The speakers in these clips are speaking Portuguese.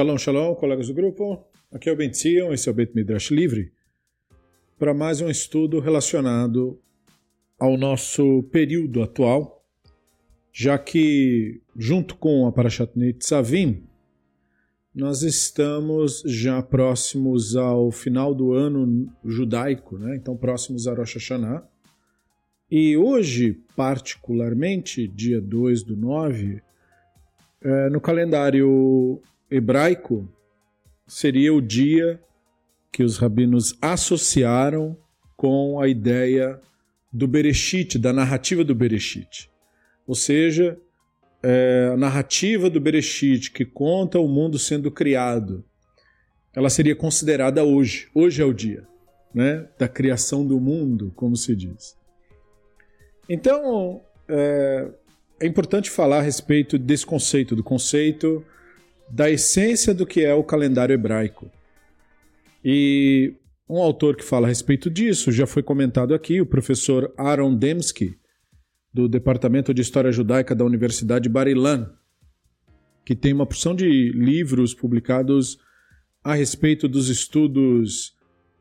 Shalom, shalom, colegas do grupo. Aqui é o Ben esse é o Bet Midrash Livre, para mais um estudo relacionado ao nosso período atual, já que, junto com a Parashat Nitzavim, nós estamos já próximos ao final do ano judaico, né? então próximos a Rosh Hashanah. E hoje, particularmente, dia 2 do 9, é, no calendário hebraico, seria o dia que os rabinos associaram com a ideia do Bereshit, da narrativa do Bereshit. Ou seja, é, a narrativa do Bereshit, que conta o mundo sendo criado, ela seria considerada hoje. Hoje é o dia né, da criação do mundo, como se diz. Então, é, é importante falar a respeito desse conceito, do conceito da essência do que é o calendário hebraico. E um autor que fala a respeito disso já foi comentado aqui, o professor Aaron Dembski, do Departamento de História Judaica da Universidade Bar-Ilan, que tem uma porção de livros publicados a respeito dos estudos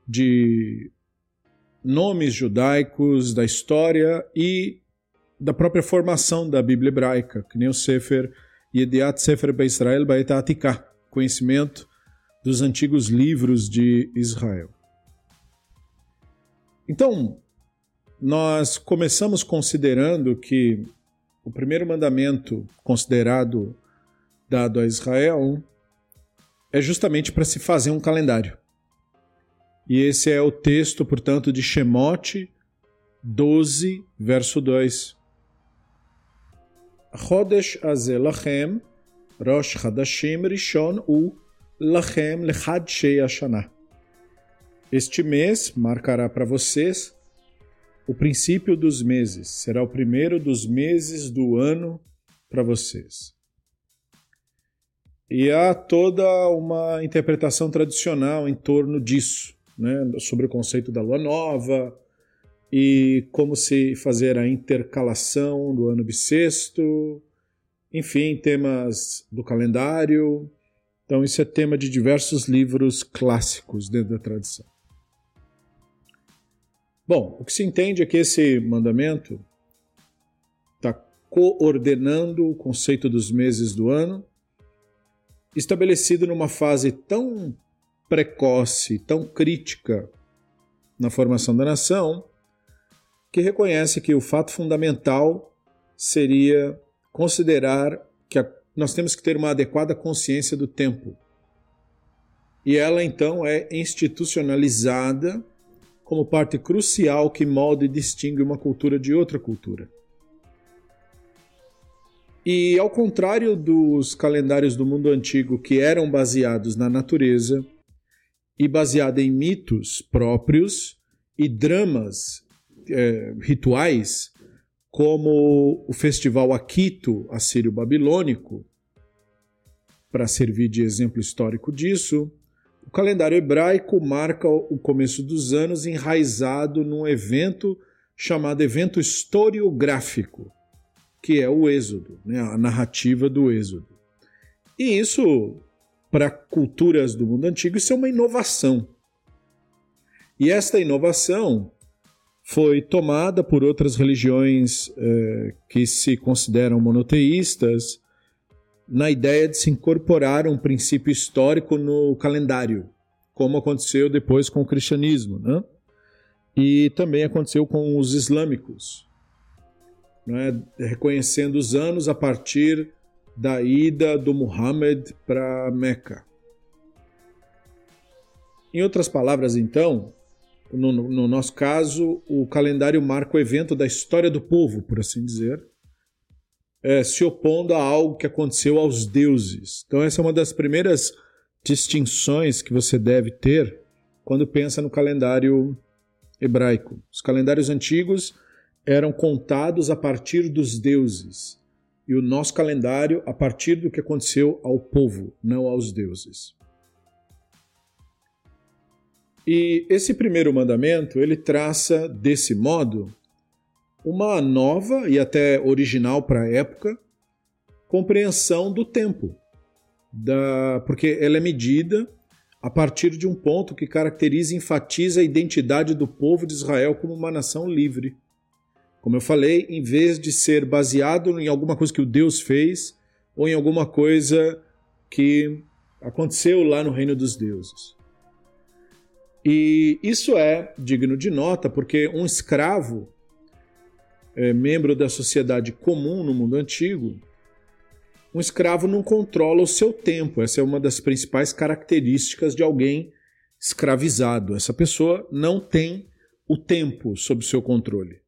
de nomes judaicos, da história e da própria formação da Bíblia hebraica, que nem o Sefer Yediat Sefer Beisrael Baeta Atikah, conhecimento dos antigos livros de Israel. Então, nós começamos considerando que o primeiro mandamento considerado dado a Israel é justamente para se fazer um calendário. E esse é o texto, portanto, de Shemote 12, verso 2. Chodesh הזה לכם, ראש חדשים ראשון הוא לכם לחדשי השנה. Este mês marcará para vocês o princípio dos meses, será o primeiro dos meses do ano para vocês. E há toda uma interpretação tradicional em torno disso, né? sobre o conceito da lua nova e como se fazer a intercalação do ano bissexto, enfim, temas do calendário. Então, isso é tema de diversos livros clássicos dentro da tradição. Bom, o que se entende é que esse mandamento está coordenando o conceito dos meses do ano, estabelecido numa fase tão precoce, tão crítica na formação da nação, que reconhece que o fato fundamental seria considerar que a, nós temos que ter uma adequada consciência do tempo. E ela então é institucionalizada como parte crucial que molda e distingue uma cultura de outra cultura. E ao contrário dos calendários do mundo antigo que eram baseados na natureza e baseados em mitos próprios e dramas é, rituais, como o festival Aquito assírio-babilônico, para servir de exemplo histórico disso, o calendário hebraico marca o começo dos anos enraizado num evento chamado evento historiográfico, que é o Êxodo, né? a narrativa do Êxodo. E isso, para culturas do mundo antigo, isso é uma inovação. E esta inovação foi tomada por outras religiões eh, que se consideram monoteístas na ideia de se incorporar um princípio histórico no calendário, como aconteceu depois com o cristianismo, né? E também aconteceu com os islâmicos, né? reconhecendo os anos a partir da ida do Muhammad para Meca. Em outras palavras, então, no, no, nosso caso, o calendário marca o evento da história do povo, por assim dizer, é, se opondo a algo que aconteceu aos deuses. Então, essa é uma das primeiras distinções que você deve ter quando pensa no calendário hebraico. Os calendários antigos eram contados a partir dos deuses e o nosso calendário a partir do que aconteceu ao povo, não aos deuses. E esse primeiro mandamento, ele traça desse modo uma nova e até original para a época compreensão do tempo. da, porque ela é medida a partir de um ponto que caracteriza e enfatiza a identidade do povo de Israel como uma nação livre. Como eu falei, em vez de ser baseado em alguma coisa que o Deus fez ou em alguma coisa que aconteceu lá no reino dos deuses. E isso é digno de nota porque um escravo, é, membro da sociedade comum no mundo antigo, um escravo não controla o seu tempo. Essa é uma das principais características de alguém escravizado. Essa pessoa não tem o tempo sob seu controle.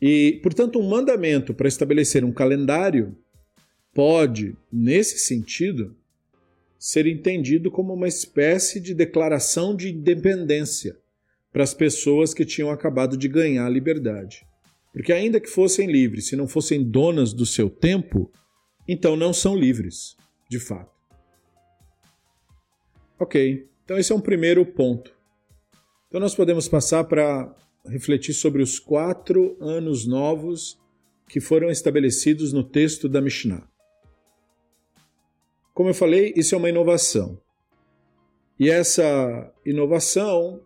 E, portanto, um mandamento para estabelecer um calendário pode, nesse sentido, ser entendido como uma espécie de declaração de independência para as pessoas que tinham acabado de ganhar a liberdade. Porque, ainda que fossem livres, se não fossem donas do seu tempo, então não são livres, de fato. Ok, então esse é um primeiro ponto. Então nós podemos passar para refletir sobre os quatro anos novos que foram estabelecidos no texto da Mishnah. Como eu falei, isso é uma inovação. E essa inovação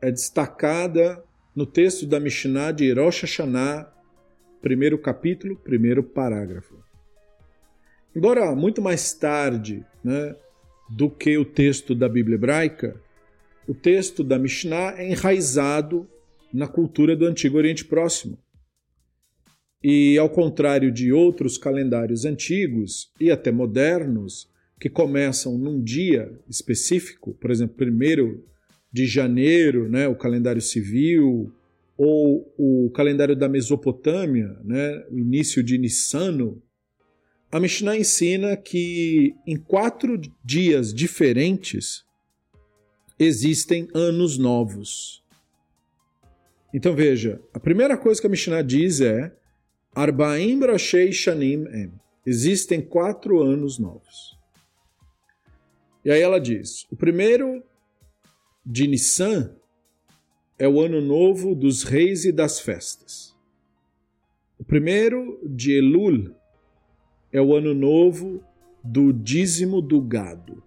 é destacada no texto da Mishnah de Rosh Hashanah, primeiro capítulo, primeiro parágrafo. Embora muito mais tarde né, do que o texto da Bíblia hebraica, o texto da Mishnah é enraizado na cultura do Antigo Oriente Próximo. E, ao contrário de outros calendários antigos e até modernos, que começam num dia específico, por exemplo, 1 de janeiro, né, o calendário civil, ou o calendário da Mesopotâmia, né, o início de Nissano, a Mishnah ensina que em quatro dias diferentes existem anos novos. Então veja, a primeira coisa que a Mishnah diz é Arbaim Brashei Shanim Em. Existem quatro anos novos. E aí ela diz: o primeiro de Nissan é o ano novo dos reis e das festas. O primeiro de Elul é o ano novo do dízimo do gado.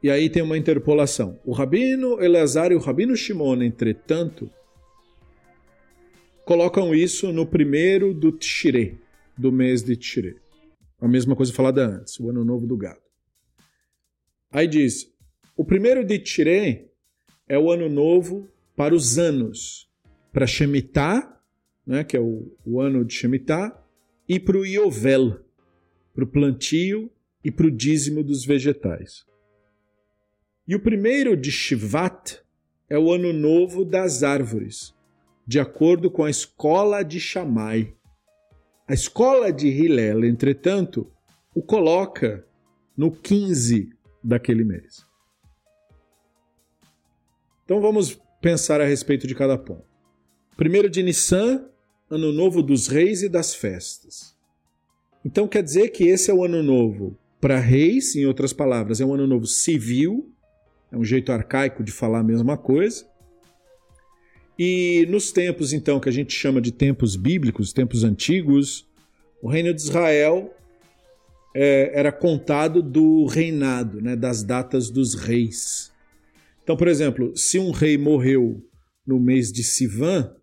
E aí tem uma interpolação. O rabino Eleazar e o rabino Shimon, entretanto, colocam isso no primeiro do Tshire, do mês de Tshire. A mesma coisa falada antes, o ano novo do gado. Aí diz: o primeiro de Tshire é o ano novo para os anos, para Shemitah, né, que é o, o ano de Shemitah, e para o Iovel, para o plantio e para o dízimo dos vegetais. E o primeiro de Shivat é o ano novo das árvores, de acordo com a escola de Shammai. A escola de Hillel, entretanto, o coloca no 15 daquele mês. Então vamos pensar a respeito de cada ponto. Primeiro de Nissan ano novo dos reis e das festas. Então quer dizer que esse é o ano novo para reis, em outras palavras, é um ano novo civil, é um jeito arcaico de falar a mesma coisa. E nos tempos então que a gente chama de tempos bíblicos, tempos antigos, o reino de Israel é, era contado do reinado, né, das datas dos reis. Então, por exemplo, se um rei morreu no mês de Sivan,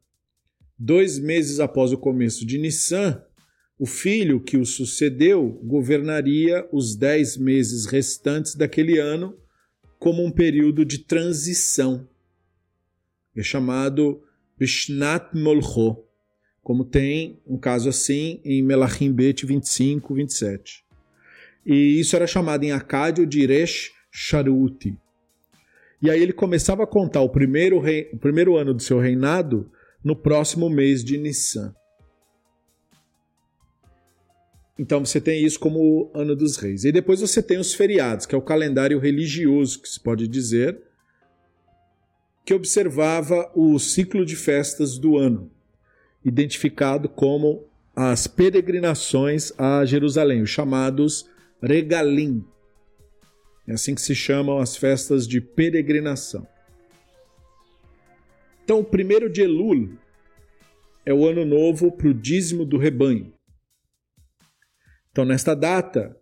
Dois meses após o começo de Nissan, o filho que o sucedeu governaria os dez meses restantes daquele ano como um período de transição. É chamado Bishnat Molcho, como tem um caso assim em Melachim Bet 25, 27. E isso era chamado em Acádio de Resh Sharuti. E aí ele começava a contar o primeiro, rei, o primeiro ano do seu reinado no próximo mês de Nissan. Então você tem isso como ano dos reis. E depois você tem os feriados, que é o calendário religioso, que se pode dizer, que observava o ciclo de festas do ano, identificado como as peregrinações a Jerusalém, os chamados regalim. É assim que se chamam as festas de peregrinação. Então, o primeiro de Elul é o ano novo para o dízimo do rebanho. Então, nesta data,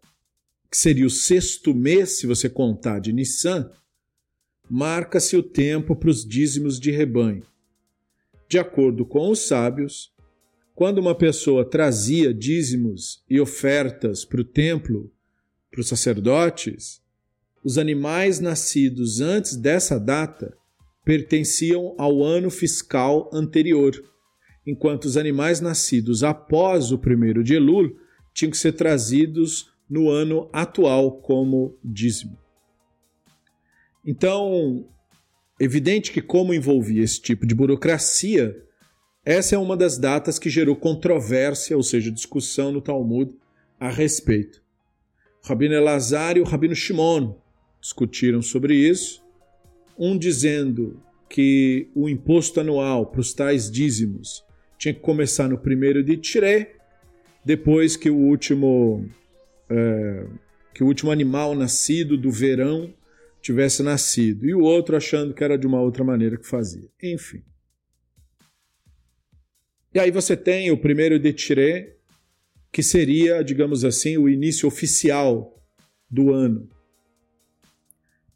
que seria o sexto mês, se você contar de Nissan, marca-se o tempo para os dízimos de rebanho. De acordo com os sábios, quando uma pessoa trazia dízimos e ofertas para o templo, para os sacerdotes, os animais nascidos antes dessa data pertenciam ao ano fiscal anterior, enquanto os animais nascidos após o primeiro de Elul tinham que ser trazidos no ano atual como dízimo. Então, evidente que, como envolvia esse tipo de burocracia, essa é uma das datas que gerou controvérsia, ou seja, discussão no Talmud a respeito. O Rabino Elazar e o Rabino Shimon discutiram sobre isso, um dizendo que o imposto anual para os tais dízimos tinha que começar no primeiro de Tiré, depois que o último é, que o último animal nascido do verão tivesse nascido, e o outro achando que era de uma outra maneira que fazia. Enfim. E aí você tem o primeiro de Tiré, que seria, digamos assim, o início oficial do ano.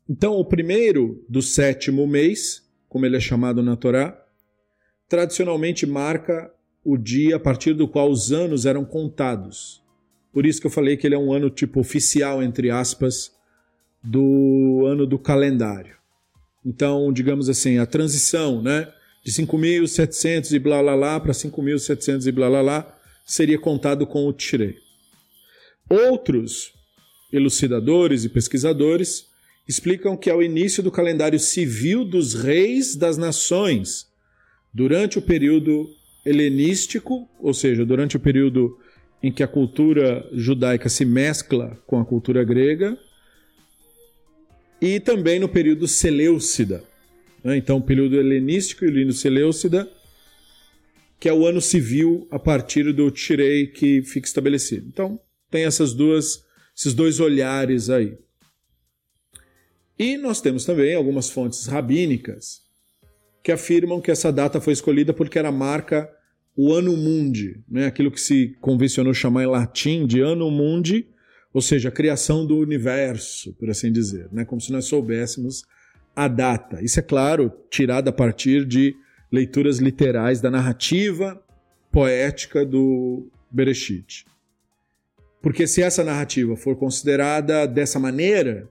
Então, o primeiro do sétimo mês, como ele é chamado na Torá, tradicionalmente marca o dia a partir do qual os anos eram contados. Por isso que eu falei que ele é um ano tipo oficial, entre aspas, do ano do calendário. Então, digamos assim, a transição, né, de 5.700 e blá blá blá para 5.700 e blá blá blá seria contado com o Tirei. Outros elucidadores e pesquisadores explicam que é o início do calendário civil dos reis das nações, durante o período helenístico, ou seja, durante o período em que a cultura judaica se mescla com a cultura grega, e também no período Seleucida. Né? Então, o período helenístico e o Seleucida, que é o ano civil a partir do Tirei que fica estabelecido. Então, tem essas duas, esses dois olhares aí. E nós temos também algumas fontes rabínicas que afirmam que essa data foi escolhida porque era marca o Anno Mundi, né? aquilo que se convencionou chamar em latim de Anno Mundi, ou seja, a criação do universo, por assim dizer, né? como se nós soubéssemos a data. Isso é claro, tirado a partir de leituras literais da narrativa poética do Bereshit. Porque se essa narrativa for considerada dessa maneira,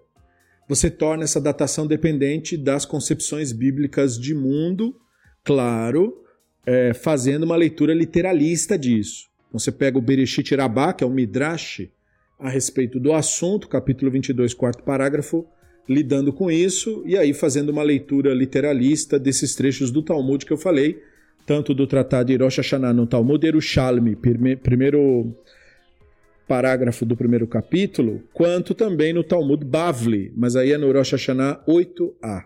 você torna essa datação dependente das concepções bíblicas de mundo, claro, é, fazendo uma leitura literalista disso. Então você pega o Bereshit Rabá, que é o Midrash, a respeito do assunto, capítulo 22, quarto parágrafo, lidando com isso, e aí fazendo uma leitura literalista desses trechos do Talmud que eu falei, tanto do tratado de Rosh Hashanah no Talmud Yerushalmi, primeiro parágrafo do primeiro capítulo, quanto também no Talmud Bavli, mas aí é no Rosh Hashanah 8a,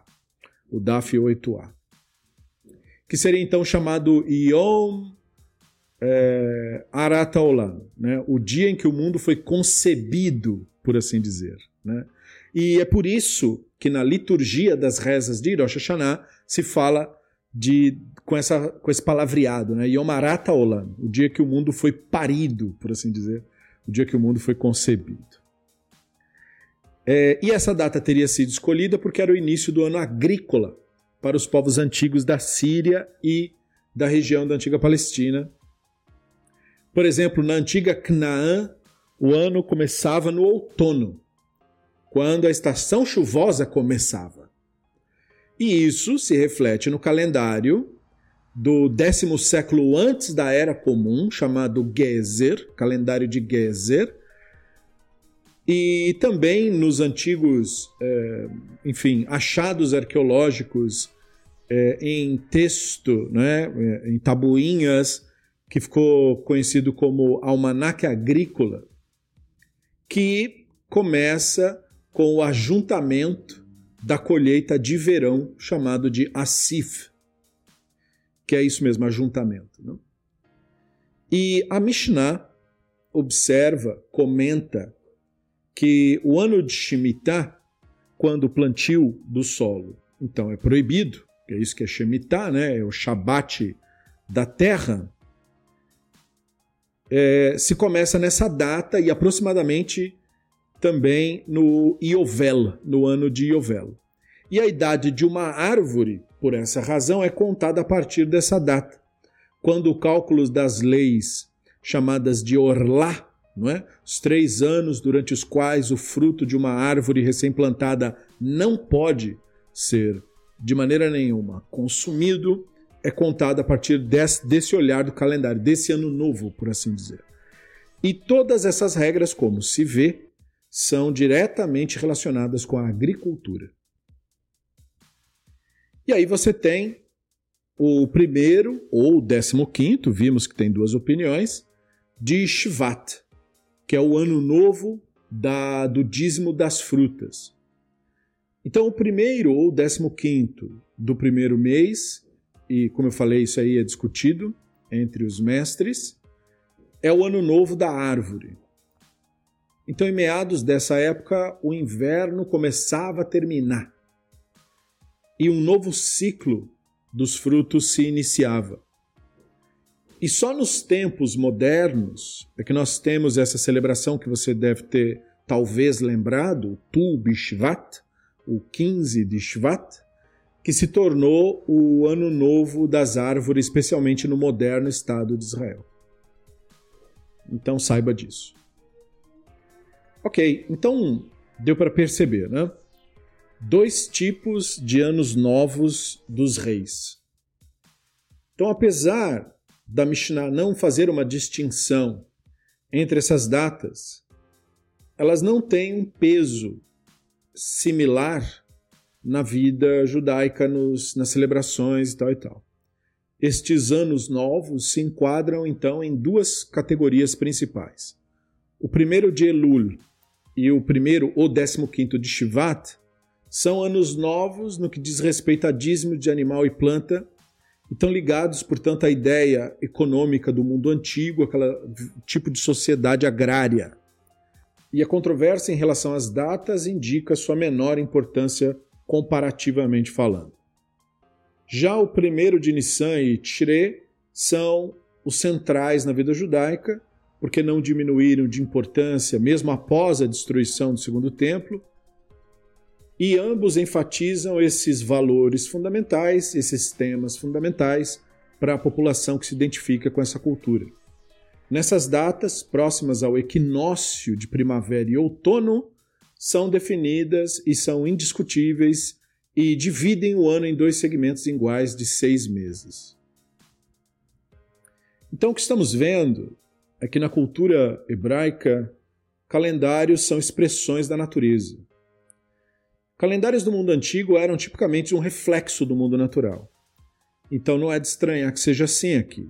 o Daf 8a. Que seria então chamado Yom é, Arataolam, né? o dia em que o mundo foi concebido, por assim dizer. Né? E é por isso que na liturgia das rezas de Rosh Hashanah se fala de, com, essa, com esse palavreado, né? Yom Arataolam, o dia que o mundo foi parido, por assim dizer o dia que o mundo foi concebido. É, e essa data teria sido escolhida porque era o início do ano agrícola para os povos antigos da Síria e da região da antiga Palestina. Por exemplo, na antiga Canaã, o ano começava no outono, quando a estação chuvosa começava. E isso se reflete no calendário do décimo século antes da Era Comum, chamado Gezer, calendário de Gezer, e também nos antigos, é, enfim, achados arqueológicos é, em texto, né, em tabuinhas, que ficou conhecido como Almanaque Agrícola, que começa com o ajuntamento da colheita de verão, chamado de Asif que é isso mesmo, ajuntamento. Não? E a Mishnah observa, comenta que o ano de Shemitah, quando o plantio do solo, então é proibido, que é isso que é Shemitah, né? é o Shabat da terra, é, se começa nessa data e aproximadamente também no Iovel, no ano de Iovel. E a idade de uma árvore, por essa razão, é contada a partir dessa data, quando o cálculo das leis chamadas de Orlá, não é? Os três anos durante os quais o fruto de uma árvore recém-plantada não pode ser de maneira nenhuma consumido, é contado a partir desse, desse olhar do calendário, desse ano novo, por assim dizer. E todas essas regras, como se vê, são diretamente relacionadas com a agricultura. E aí você tem o primeiro ou o décimo quinto, vimos que tem duas opiniões, de Shvat, que é o ano novo da, do dízimo das frutas. Então, o primeiro ou décimo quinto do primeiro mês, e como eu falei, isso aí é discutido entre os mestres, é o ano novo da árvore. Então, em meados dessa época, o inverno começava a terminar e um novo ciclo dos frutos se iniciava. E só nos tempos modernos é que nós temos essa celebração que você deve ter talvez lembrado, Tu Bishvat, o 15 de Shvat, que se tornou o ano novo das árvores, especialmente no moderno Estado de Israel. Então saiba disso. Ok, então deu para perceber, né? Dois tipos de anos novos dos reis. Então, apesar da Mishnah não fazer uma distinção entre essas datas, elas não têm um peso similar na vida judaica, nos, nas celebrações e tal e tal. Estes anos novos se enquadram então em duas categorias principais. O primeiro de Elul e o primeiro ou décimo quinto de Shivat são anos novos no que diz respeito a dízimo de animal e planta estão ligados, portanto, à ideia econômica do mundo antigo, aquele tipo de sociedade agrária. E a controvérsia em relação às datas indica sua menor importância comparativamente falando. Já o primeiro de Nissan e Tishre são os centrais na vida judaica, porque não diminuíram de importância mesmo após a destruição do segundo templo, e ambos enfatizam esses valores fundamentais, esses temas fundamentais para a população que se identifica com essa cultura. Nessas datas, próximas ao equinócio de primavera e outono, são definidas e são indiscutíveis e dividem o ano em dois segmentos iguais de seis meses. Então, o que estamos vendo é que na cultura hebraica, calendários são expressões da natureza. Calendários do mundo antigo eram tipicamente um reflexo do mundo natural. Então não é de estranhar que seja assim aqui.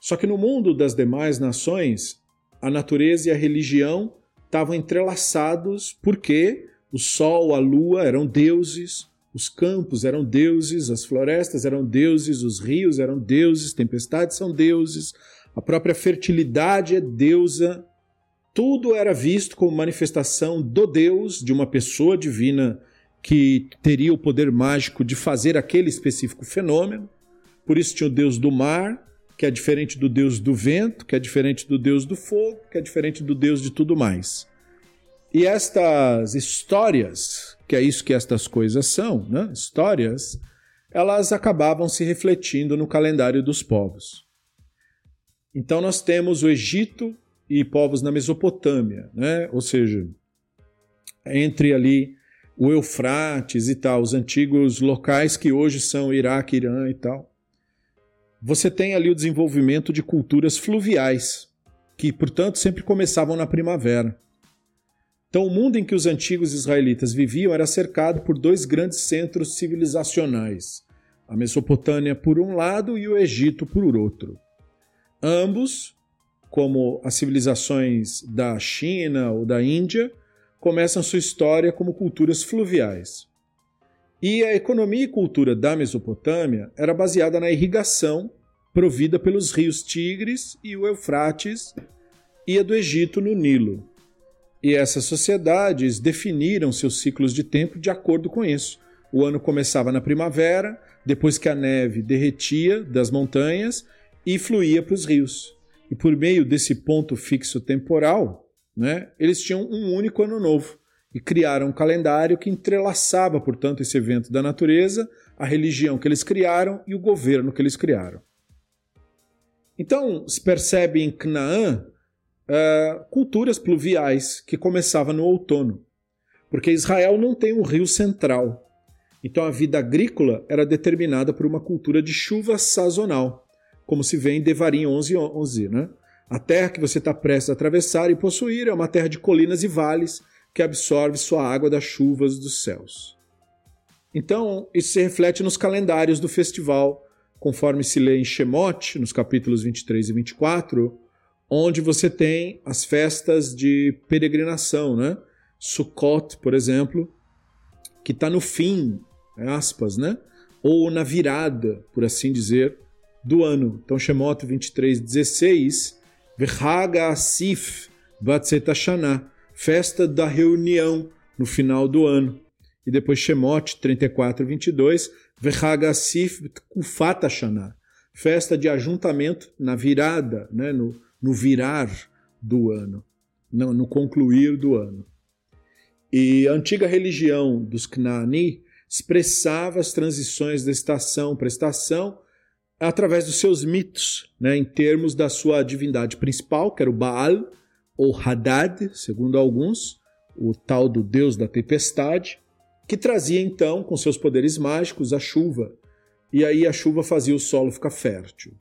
Só que no mundo das demais nações, a natureza e a religião estavam entrelaçados porque o sol, a lua eram deuses, os campos eram deuses, as florestas eram deuses, os rios eram deuses, tempestades são deuses, a própria fertilidade é deusa tudo era visto como manifestação do Deus, de uma pessoa divina que teria o poder mágico de fazer aquele específico fenômeno. Por isso tinha o Deus do mar, que é diferente do Deus do vento, que é diferente do Deus do fogo, que é diferente do Deus de tudo mais. E estas histórias, que é isso que estas coisas são, né? histórias, elas acabavam se refletindo no calendário dos povos. Então nós temos o Egito e povos na Mesopotâmia, né? ou seja, entre ali o Eufrates e tal, os antigos locais que hoje são Iraque, Irã e tal. Você tem ali o desenvolvimento de culturas fluviais, que, portanto, sempre começavam na primavera. Então, o mundo em que os antigos israelitas viviam era cercado por dois grandes centros civilizacionais: a Mesopotâmia por um lado e o Egito por outro. Ambos como as civilizações da China ou da Índia, começam sua história como culturas fluviais. E a economia e cultura da Mesopotâmia era baseada na irrigação provida pelos rios Tigres e o Eufrates e a do Egito no Nilo. E essas sociedades definiram seus ciclos de tempo de acordo com isso. O ano começava na primavera, depois que a neve derretia das montanhas e fluía para os rios. E por meio desse ponto fixo temporal, né, eles tinham um único ano novo e criaram um calendário que entrelaçava, portanto, esse evento da natureza, a religião que eles criaram e o governo que eles criaram. Então, se percebe em Canaã uh, culturas pluviais que começavam no outono, porque Israel não tem um rio central. Então, a vida agrícola era determinada por uma cultura de chuva sazonal, como se vê em Devarim 11, 11 né? A terra que você está prestes a atravessar e possuir é uma terra de colinas e vales que absorve sua água das chuvas dos céus. Então, isso se reflete nos calendários do festival, conforme se lê em Shemot, nos capítulos 23 e 24, onde você tem as festas de peregrinação, né? Sukkot, por exemplo, que está no fim, aspas, né? Ou na virada, por assim dizer, do ano. Então, Shemot 23, 16, Verhaga Asif Batzet Hashanah, festa da reunião no final do ano. E depois Shemot 34, 22, Vehagasif Kufat Hashanah, festa de ajuntamento na virada, né, no, no virar do ano, no, no concluir do ano. E a antiga religião dos Knaani expressava as transições da estação para estação através dos seus mitos, né, em termos da sua divindade principal, que era o Baal, ou Hadad, segundo alguns, o tal do deus da tempestade, que trazia então, com seus poderes mágicos, a chuva. E aí a chuva fazia o solo ficar fértil.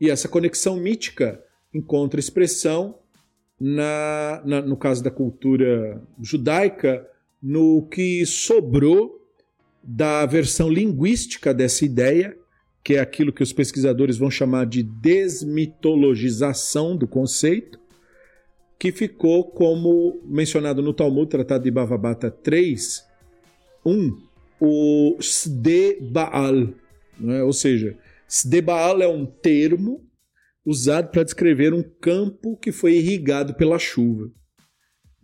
E essa conexão mítica encontra expressão na, na, no caso da cultura judaica, no que sobrou da versão linguística dessa ideia, que é aquilo que os pesquisadores vão chamar de desmitologização do conceito, que ficou como mencionado no Talmud, Tratado de Bavabata 3, 1, o Sde Baal. Né? Ou seja, Sde Baal é um termo usado para descrever um campo que foi irrigado pela chuva.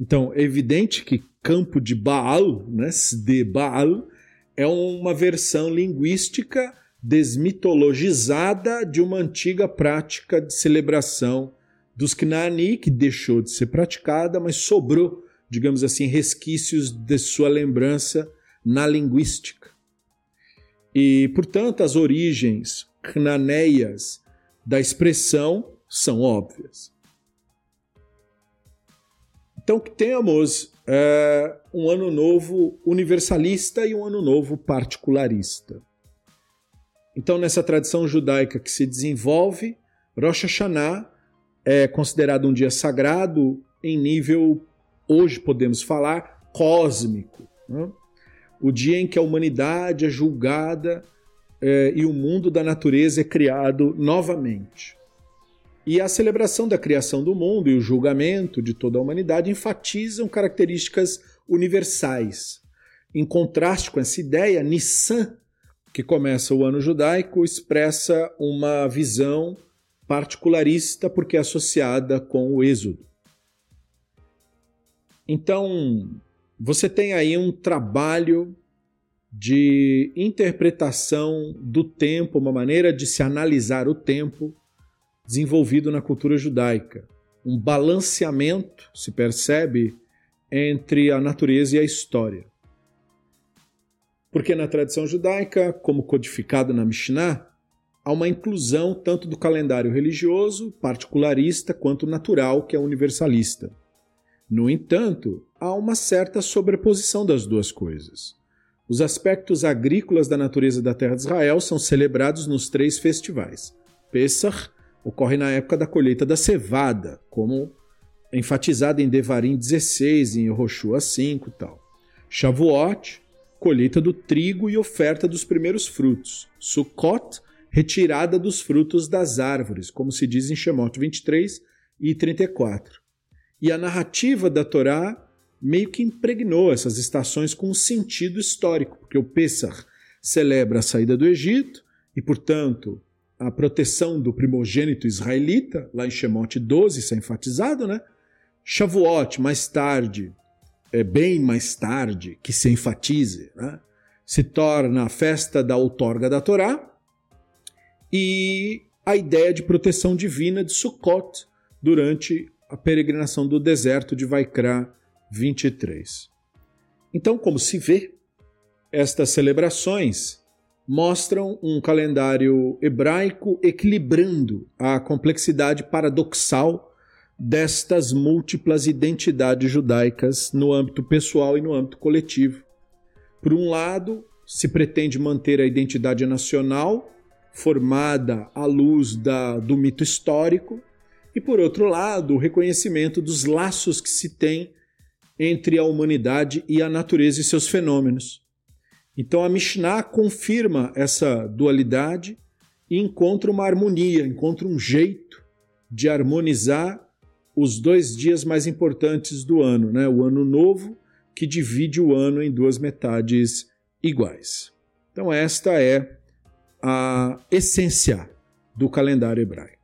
Então, é evidente que campo de Baal, né, Sde Baal, é uma versão linguística desmitologizada de uma antiga prática de celebração dos Knaani, que deixou de ser praticada, mas sobrou, digamos assim, resquícios de sua lembrança na linguística. E, portanto, as origens cnaneias da expressão são óbvias. Então, que tenhamos é, um ano novo universalista e um ano novo particularista. Então, nessa tradição judaica que se desenvolve, Rosh Hashanah é considerado um dia sagrado em nível, hoje podemos falar, cósmico. Né? O dia em que a humanidade é julgada é, e o mundo da natureza é criado novamente. E a celebração da criação do mundo e o julgamento de toda a humanidade enfatizam características universais. Em contraste com essa ideia, Nissan, que começa o ano judaico, expressa uma visão particularista porque é associada com o Êxodo. Então, você tem aí um trabalho de interpretação do tempo, uma maneira de se analisar o tempo desenvolvido na cultura judaica. Um balanceamento, se percebe, entre a natureza e a história. Porque na tradição judaica, como codificada na Mishnah, há uma inclusão tanto do calendário religioso, particularista, quanto natural, que é universalista. No entanto, há uma certa sobreposição das duas coisas. Os aspectos agrícolas da natureza da terra de Israel são celebrados nos três festivais. Pesach ocorre na época da colheita da cevada, como enfatizado em Devarim 16, em Roshua 5 e tal. Shavuot, colheita do trigo e oferta dos primeiros frutos. Sukkot, retirada dos frutos das árvores, como se diz em Shemot 23 e 34. E a narrativa da Torá meio que impregnou essas estações com um sentido histórico, porque o Pesach celebra a saída do Egito e, portanto, a proteção do primogênito israelita, lá em Shemot 12, isso é enfatizado, né? Shavuot, mais tarde, é bem mais tarde que se enfatize, né? se torna a festa da outorga da Torá, e a ideia de proteção divina de Sukkot durante a peregrinação do deserto de Vaikra 23. Então, como se vê, estas celebrações mostram um calendário hebraico equilibrando a complexidade paradoxal destas múltiplas identidades judaicas no âmbito pessoal e no âmbito coletivo. Por um lado, se pretende manter a identidade nacional, formada à luz da, do mito histórico, e por outro lado, o reconhecimento dos laços que se tem entre a humanidade e a natureza e seus fenômenos. Então a Mishnah confirma essa dualidade e encontra uma harmonia, encontra um jeito de harmonizar os dois dias mais importantes do ano, né? o ano novo, que divide o ano em duas metades iguais. Então, esta é a essência do calendário hebraico.